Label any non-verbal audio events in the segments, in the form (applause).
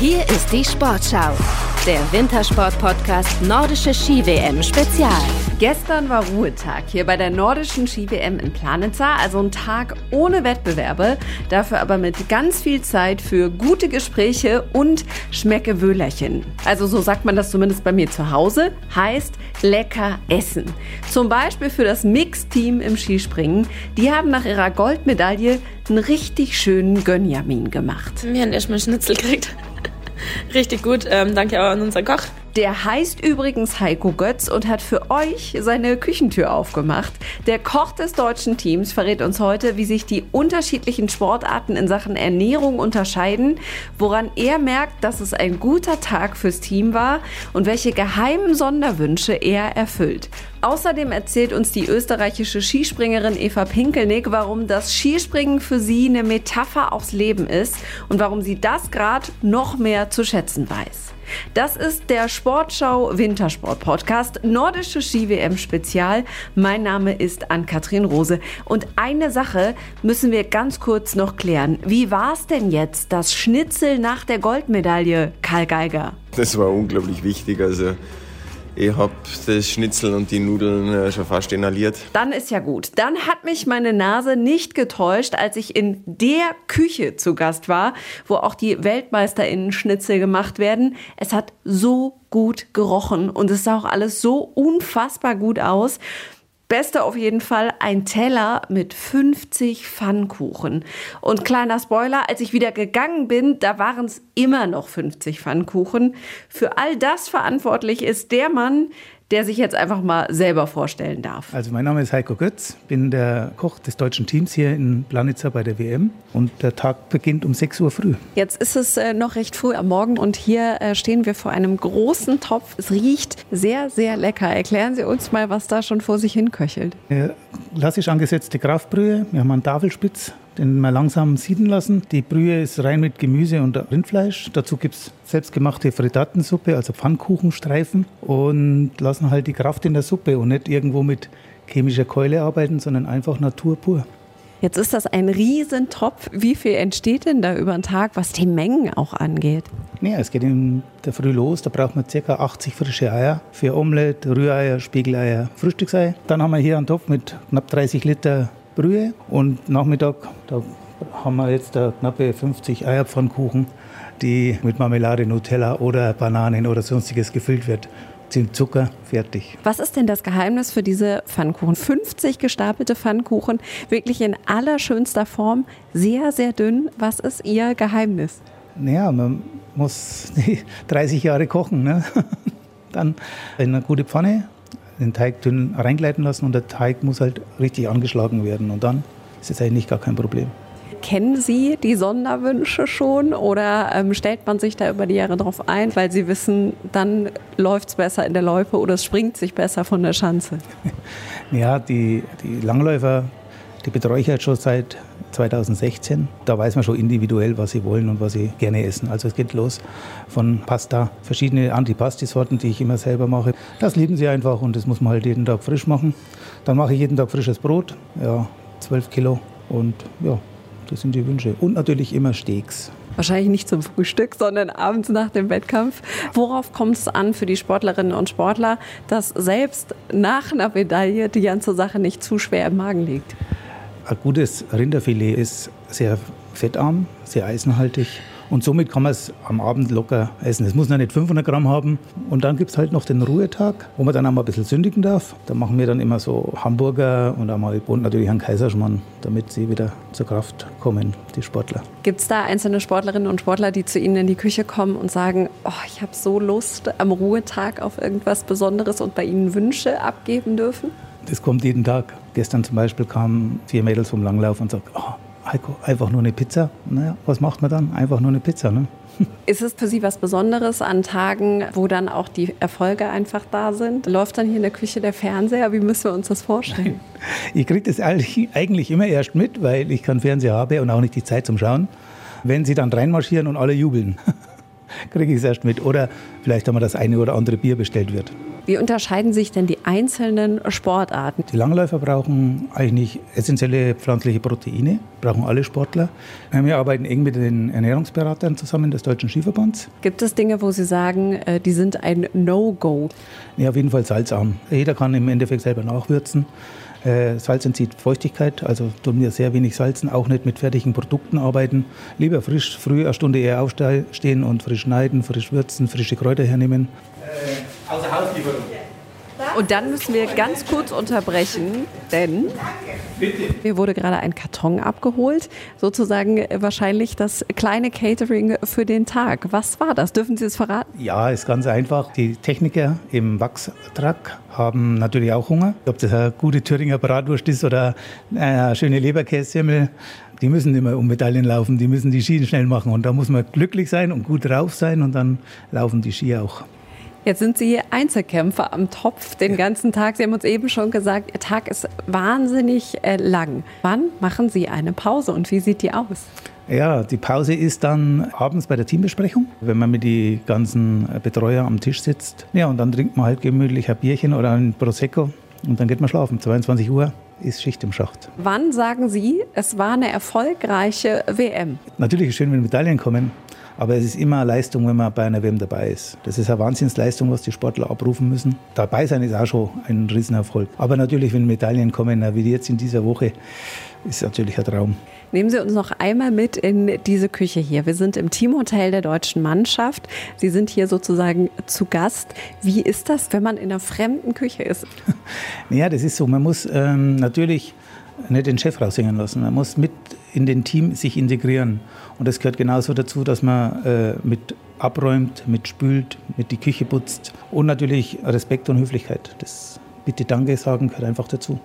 Hier ist die Sportschau, der Wintersport-Podcast Nordische Ski-WM Spezial. Gestern war Ruhetag hier bei der nordischen Ski-WM in Planitza, also ein Tag ohne Wettbewerbe, dafür aber mit ganz viel Zeit für gute Gespräche und Schmeckewöhlerchen. Also so sagt man das zumindest bei mir zu Hause, heißt lecker essen. Zum Beispiel für das Mix-Team im Skispringen. Die haben nach ihrer Goldmedaille einen richtig schönen Gönjamin gemacht. Wir haben erstmal Schnitzel gekriegt. Richtig gut. Ähm, danke auch an unseren Koch. Der heißt übrigens Heiko Götz und hat für euch seine Küchentür aufgemacht. Der Koch des deutschen Teams verrät uns heute, wie sich die unterschiedlichen Sportarten in Sachen Ernährung unterscheiden, woran er merkt, dass es ein guter Tag fürs Team war und welche geheimen Sonderwünsche er erfüllt. Außerdem erzählt uns die österreichische Skispringerin Eva Pinkelnick, warum das Skispringen für sie eine Metapher aufs Leben ist und warum sie das gerade noch mehr zu schätzen weiß. Das ist der Sportschau Wintersport Podcast, Nordische Ski-WM Spezial. Mein Name ist Ann-Kathrin Rose. Und eine Sache müssen wir ganz kurz noch klären. Wie war es denn jetzt, das Schnitzel nach der Goldmedaille, Karl Geiger? Das war unglaublich wichtig. Also ich habe das Schnitzel und die Nudeln äh, schon fast inhaliert. Dann ist ja gut. Dann hat mich meine Nase nicht getäuscht, als ich in der Küche zu Gast war, wo auch die WeltmeisterInnen Schnitzel gemacht werden. Es hat so gut gerochen und es sah auch alles so unfassbar gut aus. Beste auf jeden Fall ein Teller mit 50 Pfannkuchen. Und kleiner Spoiler, als ich wieder gegangen bin, da waren es immer noch 50 Pfannkuchen. Für all das verantwortlich ist der Mann, der sich jetzt einfach mal selber vorstellen darf. Also mein Name ist Heiko Götz, bin der Koch des deutschen Teams hier in Planitza bei der WM und der Tag beginnt um 6 Uhr früh. Jetzt ist es äh, noch recht früh am Morgen und hier äh, stehen wir vor einem großen Topf. Es riecht sehr, sehr lecker. Erklären Sie uns mal, was da schon vor sich hin köchelt. Ja, klassisch angesetzte Kraftbrühe. Wir haben einen Tafelspitz, den wir langsam sieden lassen. Die Brühe ist rein mit Gemüse und Rindfleisch. Dazu gibt es selbstgemachte Frittatensuppe, also Pfannkuchenstreifen und lassen halt die Kraft in der Suppe und nicht irgendwo mit chemischer Keule arbeiten, sondern einfach Natur pur. Jetzt ist das ein Riesentopf. Wie viel entsteht denn da über den Tag, was die Mengen auch angeht? Ja, es geht in der Früh los. Da braucht man ca. 80 frische Eier für Omelette, Rühreier, Spiegeleier, Frühstücksei. Dann haben wir hier einen Topf mit knapp 30 Liter Brühe und Nachmittag, da haben wir jetzt knappe 50 Eierpfannkuchen, die mit Marmelade, Nutella oder Bananen oder sonstiges gefüllt wird sind Zucker fertig. Was ist denn das Geheimnis für diese Pfannkuchen? 50 gestapelte Pfannkuchen, wirklich in allerschönster Form, sehr, sehr dünn. Was ist Ihr Geheimnis? Naja, man muss (laughs) 30 Jahre kochen. Ne? (laughs) Dann in eine gute Pfanne den Teig dünn reingleiten lassen und der Teig muss halt richtig angeschlagen werden. Und dann ist es eigentlich gar kein Problem. Kennen Sie die Sonderwünsche schon oder ähm, stellt man sich da über die Jahre drauf ein, weil Sie wissen, dann läuft es besser in der Loipe oder es springt sich besser von der Schanze? (laughs) Ja, die, die Langläufer, die betreue ich halt schon seit 2016. Da weiß man schon individuell, was sie wollen und was sie gerne essen. Also es geht los von Pasta, verschiedene Antipasti-Sorten, die ich immer selber mache. Das lieben sie einfach und das muss man halt jeden Tag frisch machen. Dann mache ich jeden Tag frisches Brot, ja, 12 Kilo und ja, das sind die Wünsche. Und natürlich immer Steaks. Wahrscheinlich nicht zum Frühstück, sondern abends nach dem Wettkampf. Worauf kommt es an für die Sportlerinnen und Sportler, dass selbst nach einer Medaille die ganze Sache nicht zu schwer im Magen liegt? Ein gutes Rinderfilet ist sehr fettarm, sehr eisenhaltig und somit kann man es am Abend locker essen. Es muss noch nicht 500 Gramm haben. Und dann gibt es halt noch den Ruhetag, wo man dann auch mal ein bisschen sündigen darf. Da machen wir dann immer so Hamburger und, einmal, und natürlich einen Kaiserschmarrn, damit sie wieder zur Kraft kommen, die Sportler. Gibt es da einzelne Sportlerinnen und Sportler, die zu Ihnen in die Küche kommen und sagen, oh, ich habe so Lust am Ruhetag auf irgendwas Besonderes und bei Ihnen Wünsche abgeben dürfen? Das kommt jeden Tag. Gestern zum Beispiel kamen vier Mädels vom Langlauf und sagten, oh, Heiko, einfach nur eine Pizza. Naja, was macht man dann? Einfach nur eine Pizza, ne? (laughs) Ist es für Sie was Besonderes an Tagen, wo dann auch die Erfolge einfach da sind? Läuft dann hier in der Küche der Fernseher? Wie müssen wir uns das vorstellen? (laughs) Ich kriege das eigentlich immer erst mit, weil ich keinen Fernseher habe und auch nicht die Zeit zum Schauen, wenn sie dann reinmarschieren und alle jubeln. (laughs) (laughs) kriege ich es erst mit. Oder vielleicht haben wir das eine oder andere Bier bestellt wird. Wie unterscheiden sich denn die einzelnen Sportarten? Die Langläufer brauchen eigentlich essentielle pflanzliche Proteine, brauchen alle Sportler. Wir arbeiten eng mit den Ernährungsberatern zusammen des Deutschen Skiverbands. Gibt es Dinge, wo Sie sagen, äh, die sind ein No-Go? Ja, auf jeden Fall salzarm. Jeder kann im Endeffekt selber nachwürzen. Äh, Salz entzieht Feuchtigkeit, also tun wir sehr wenig salzen, auch nicht mit fertigen Produkten arbeiten. Lieber frisch, früh eine Stunde eher aufstehen und frisch schneiden, frisch würzen, frische Kräuter hernehmen. Äh, außer Hauslieferung. Und dann müssen wir ganz kurz unterbrechen, denn mir wurde gerade ein Karton abgeholt, sozusagen wahrscheinlich das kleine Catering für den Tag. Was war das? Dürfen Sie es verraten? Ja, ist ganz einfach. Die Techniker im Wachstruck haben natürlich auch Hunger. Ob das eine gute Thüringer Bratwurst ist oder eine schöne Leberkässemmel, die müssen immer um Medaillen laufen, die müssen die Ski schnell machen. Und da muss man glücklich sein und gut drauf sein und dann laufen die Ski auch. Jetzt sind Sie Einzelkämpfer am Topf den ganzen Tag. Sie haben uns eben schon gesagt, Ihr Tag ist wahnsinnig äh, lang. Wann machen Sie eine Pause und wie sieht die aus? Ja, die Pause ist dann abends bei der Teambesprechung, wenn man mit den ganzen Betreuer am Tisch sitzt. Ja, und dann trinkt man halt gemütlich ein Bierchen oder ein Prosecco und dann geht man schlafen. 22 Uhr ist Schicht im Schacht. Wann sagen Sie, es war eine erfolgreiche WM? Natürlich ist es schön, wenn Medaillen kommen. Aber es ist immer eine Leistung, wenn man bei einer WM dabei ist. Das ist eine Wahnsinnsleistung, was die Sportler abrufen müssen. Dabei sein ist auch schon ein Riesenerfolg. Aber natürlich, wenn Medaillen kommen, wie jetzt in dieser Woche, ist natürlich ein Traum. Nehmen Sie uns noch einmal mit in diese Küche hier. Wir sind im Teamhotel der deutschen Mannschaft. Sie sind hier sozusagen zu Gast. Wie ist das, wenn man in einer fremden Küche ist? (laughs) Ja, das ist so. Man muss ähm, natürlich nicht den Chef raushängen lassen. Man muss mit in den Team sich integrieren. Und das gehört genauso dazu, dass man äh, mit abräumt, mit spült, mit die Küche putzt und natürlich Respekt und Höflichkeit. Das Bitte Danke sagen gehört einfach dazu.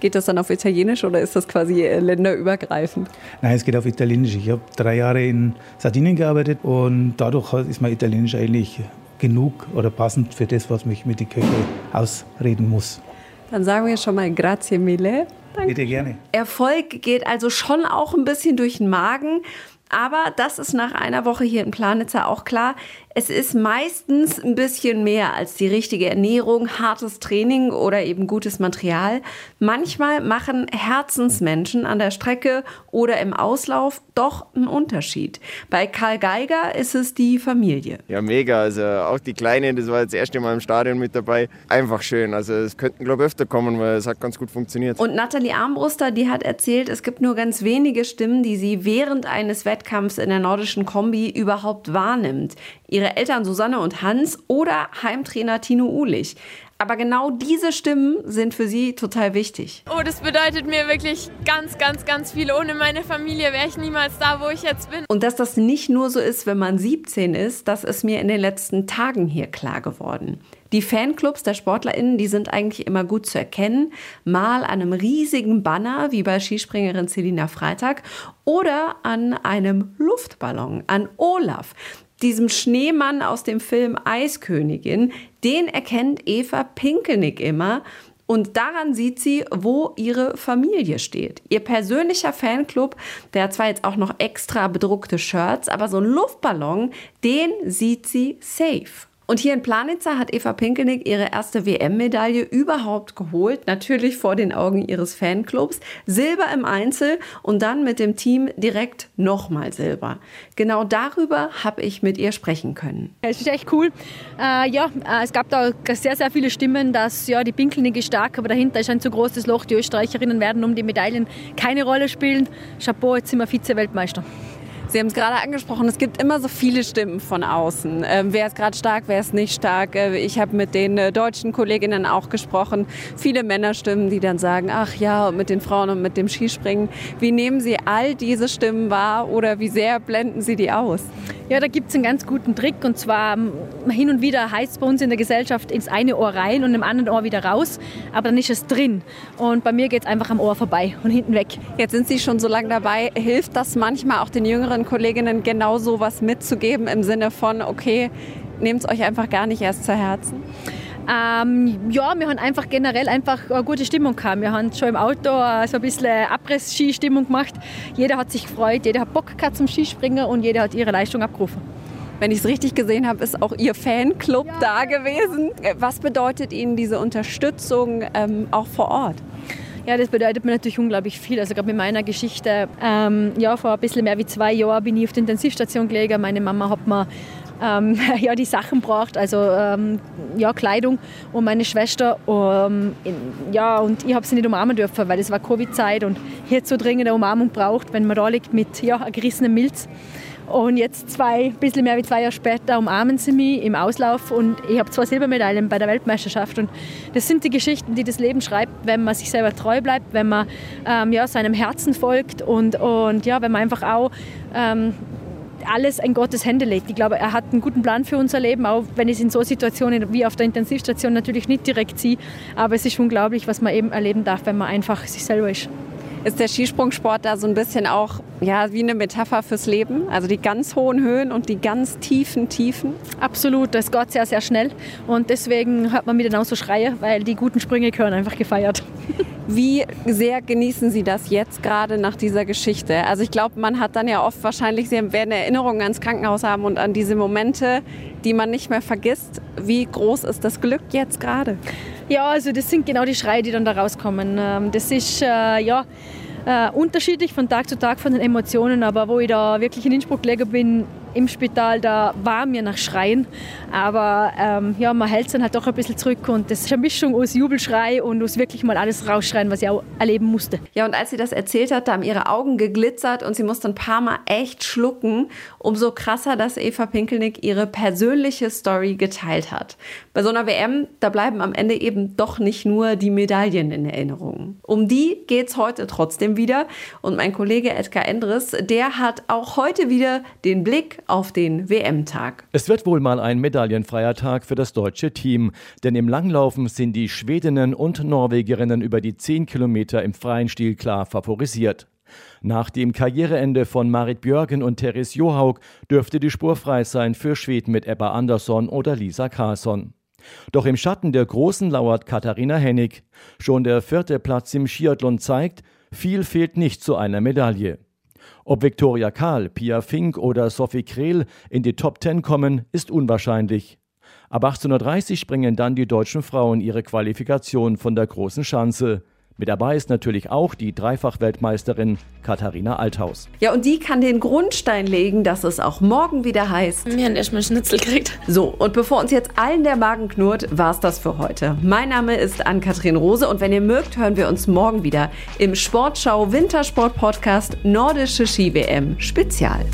Geht das dann auf Italienisch oder ist das quasi äh, länderübergreifend? Nein, es geht auf Italienisch. Ich habe drei Jahre in Sardinien gearbeitet und dadurch ist mein Italienisch eigentlich genug oder passend für das, was mich mit der Küche ausreden muss. Dann sagen wir schon mal Grazie mille. Danke. Bitte gerne. Erfolg geht also schon auch ein bisschen durch den Magen. Aber das ist nach einer Woche hier in Planitzer auch klar. Es ist meistens ein bisschen mehr als die richtige Ernährung, hartes Training oder eben gutes Material. Manchmal machen Herzensmenschen an der Strecke oder im Auslauf doch einen Unterschied. Bei Karl Geiger ist es die Familie. Ja, mega. Also auch die Kleine, das war jetzt das erste Mal im Stadion mit dabei. Einfach schön. Also es könnten, glaube ich, öfter kommen, weil es hat ganz gut funktioniert. Und Nathalie Armbruster, die hat erzählt, es gibt nur ganz wenige Stimmen, die sie während eines Wettkampfs in der nordischen Kombi überhaupt wahrnimmt ihre Eltern Susanne und Hans oder Heimtrainer Tino Uhlich. Aber genau diese Stimmen sind für sie total wichtig. Oh, das bedeutet mir wirklich ganz, ganz, ganz viel. Ohne meine Familie wäre ich niemals da, wo ich jetzt bin. Und dass das nicht nur so ist, wenn man 17 ist, das ist mir in den letzten Tagen hier klar geworden. Die Fanclubs der SportlerInnen, die sind eigentlich immer gut zu erkennen. Mal an einem riesigen Banner, wie bei Skispringerin Selina Freitag, oder an einem Luftballon, an Olaf diesem Schneemann aus dem Film Eiskönigin, den erkennt Eva Pinkelnick immer. Und daran sieht sie, wo ihre Familie steht. Ihr persönlicher Fanclub, der hat zwar jetzt auch noch extra bedruckte Shirts, aber so ein Luftballon, den sieht sie safe. Und hier in Planitzer hat Eva Pinkelnick ihre erste WM-Medaille überhaupt geholt, natürlich vor den Augen ihres Fanclubs. Silber im Einzel und dann mit dem Team direkt nochmal Silber. Genau darüber habe ich mit ihr sprechen können. Es ist echt cool. Äh, ja, äh, es gab da sehr, sehr viele Stimmen, dass ja, die Pinkelnick ist stark, aber dahinter ist ein zu großes Loch. Die Österreicherinnen werden um die Medaillen keine Rolle spielen. Chapeau, jetzt sind wir Vize-Weltmeister. Sie haben es gerade angesprochen, es gibt immer so viele Stimmen von außen. Ähm, wer ist gerade stark, wer ist nicht stark? Äh, ich habe mit den äh, deutschen Kolleginnen auch gesprochen. Viele Männerstimmen, die dann sagen, ach ja, und mit den Frauen und mit dem Skispringen. Wie nehmen Sie all diese Stimmen wahr oder wie sehr blenden Sie die aus? Ja, da gibt es einen ganz guten Trick und zwar ähm, hin und wieder heißt es bei uns in der Gesellschaft ins eine Ohr rein und im anderen Ohr wieder raus, aber dann ist es drin und bei mir geht es einfach am Ohr vorbei und hinten weg. Jetzt sind Sie schon so lange dabei. Hilft das manchmal auch den jüngeren Kolleginnen genau so was mitzugeben im Sinne von, okay, nehmt es euch einfach gar nicht erst zu Herzen? Ähm, ja, wir haben einfach generell einfach eine gute Stimmung gehabt. Wir haben schon im Auto so ein bisschen Abriss-Ski-Stimmung gemacht. Jeder hat sich gefreut, jeder hat Bock gehabt zum Skispringen und jeder hat ihre Leistung abgerufen. Wenn ich es richtig gesehen habe, ist auch Ihr Fanclub ja, da gewesen. Was bedeutet Ihnen diese Unterstützung ähm, auch vor Ort? Ja, das bedeutet mir natürlich unglaublich viel. Also gerade mit meiner Geschichte, ähm, ja, vor ein bisschen mehr wie zwei Jahren bin ich auf der Intensivstation gelegen. Meine Mama hat mir ähm, (laughs) ja, die Sachen braucht, also ähm, ja, Kleidung und meine Schwester. In, ja, und ich habe sie nicht umarmen dürfen, weil es war Covid-Zeit und hätte so dringend eine Umarmung braucht, wenn man da liegt mit ja, gerissenem Milz. Und jetzt zwei, ein bisschen mehr wie zwei Jahre später umarmen sie mich im Auslauf und ich habe zwei Silbermedaillen bei der Weltmeisterschaft. Und das sind die Geschichten, die das Leben schreibt, wenn man sich selber treu bleibt, wenn man ähm, ja, seinem Herzen folgt und, und ja, wenn man einfach auch ähm, alles in Gottes Hände legt. Ich glaube, er hat einen guten Plan für unser Leben, auch wenn ich es in so Situationen wie auf der Intensivstation natürlich nicht direkt sehe. Aber es ist unglaublich, was man eben erleben darf, wenn man einfach sich selber ist. Ist der Skisprungsport da so ein bisschen auch ja, wie eine Metapher fürs Leben? Also die ganz hohen Höhen und die ganz tiefen Tiefen? Absolut, das geht sehr, sehr schnell. Und deswegen hört man mich dann auch so schreien, weil die guten Sprünge gehören einfach gefeiert. (laughs) Wie sehr genießen Sie das jetzt gerade nach dieser Geschichte? Also ich glaube, man hat dann ja oft wahrscheinlich, Sie werden Erinnerungen ans Krankenhaus haben und an diese Momente, die man nicht mehr vergisst. Wie groß ist das Glück jetzt gerade? Ja, also das sind genau die Schreie, die dann da rauskommen. Ähm, das ist äh, ja äh, unterschiedlich von Tag zu Tag von den Emotionen, aber wo ich da wirklich in Innsbruck gelegen bin, im Spital, da war mir nach Schreien. Aber ähm, ja, man hält es dann halt doch ein bisschen zurück und das ist eine Mischung aus Jubelschrei und aus wirklich mal alles rausschreien, was ich auch erleben musste. Ja, und als sie das erzählt hat, da haben ihre Augen geglitzert und sie musste ein paar Mal echt schlucken. Umso krasser, dass Eva Pinkelnick ihre persönliche Story geteilt hat. Bei so einer WM, da bleiben am Ende eben doch nicht nur die Medaillen in Erinnerung. Um die geht es heute trotzdem wieder. Und mein Kollege Edgar Endres, der hat auch heute wieder den Blick auf den WM-Tag. Es wird wohl mal ein medaillenfreier Tag für das deutsche Team, denn im Langlaufen sind die Schwedinnen und Norwegerinnen über die 10 Kilometer im freien Stil klar favorisiert. Nach dem Karriereende von Marit Björgen und Therese Johaug dürfte die Spur frei sein für Schweden mit Ebba Andersson oder Lisa Carlsson. Doch im Schatten der Großen lauert Katharina Hennig. Schon der vierte Platz im Skiathlon zeigt, viel fehlt nicht zu einer Medaille. Ob Viktoria Karl, Pia Fink oder Sophie Krehl in die Top Ten kommen, ist unwahrscheinlich. Ab 1830 springen dann die deutschen Frauen ihre Qualifikation von der großen Schanze. Mit dabei ist natürlich auch die Dreifach-Weltmeisterin Katharina Althaus. Ja, und die kann den Grundstein legen, dass es auch morgen wieder heißt. Wir haben erstmal Schnitzel gekriegt. So, und bevor uns jetzt allen der Magen knurrt, war's das für heute. Mein Name ist Ann-Kathrin Rose und wenn ihr mögt, hören wir uns morgen wieder im Sportschau Wintersport Podcast Nordische Ski-WM Spezial.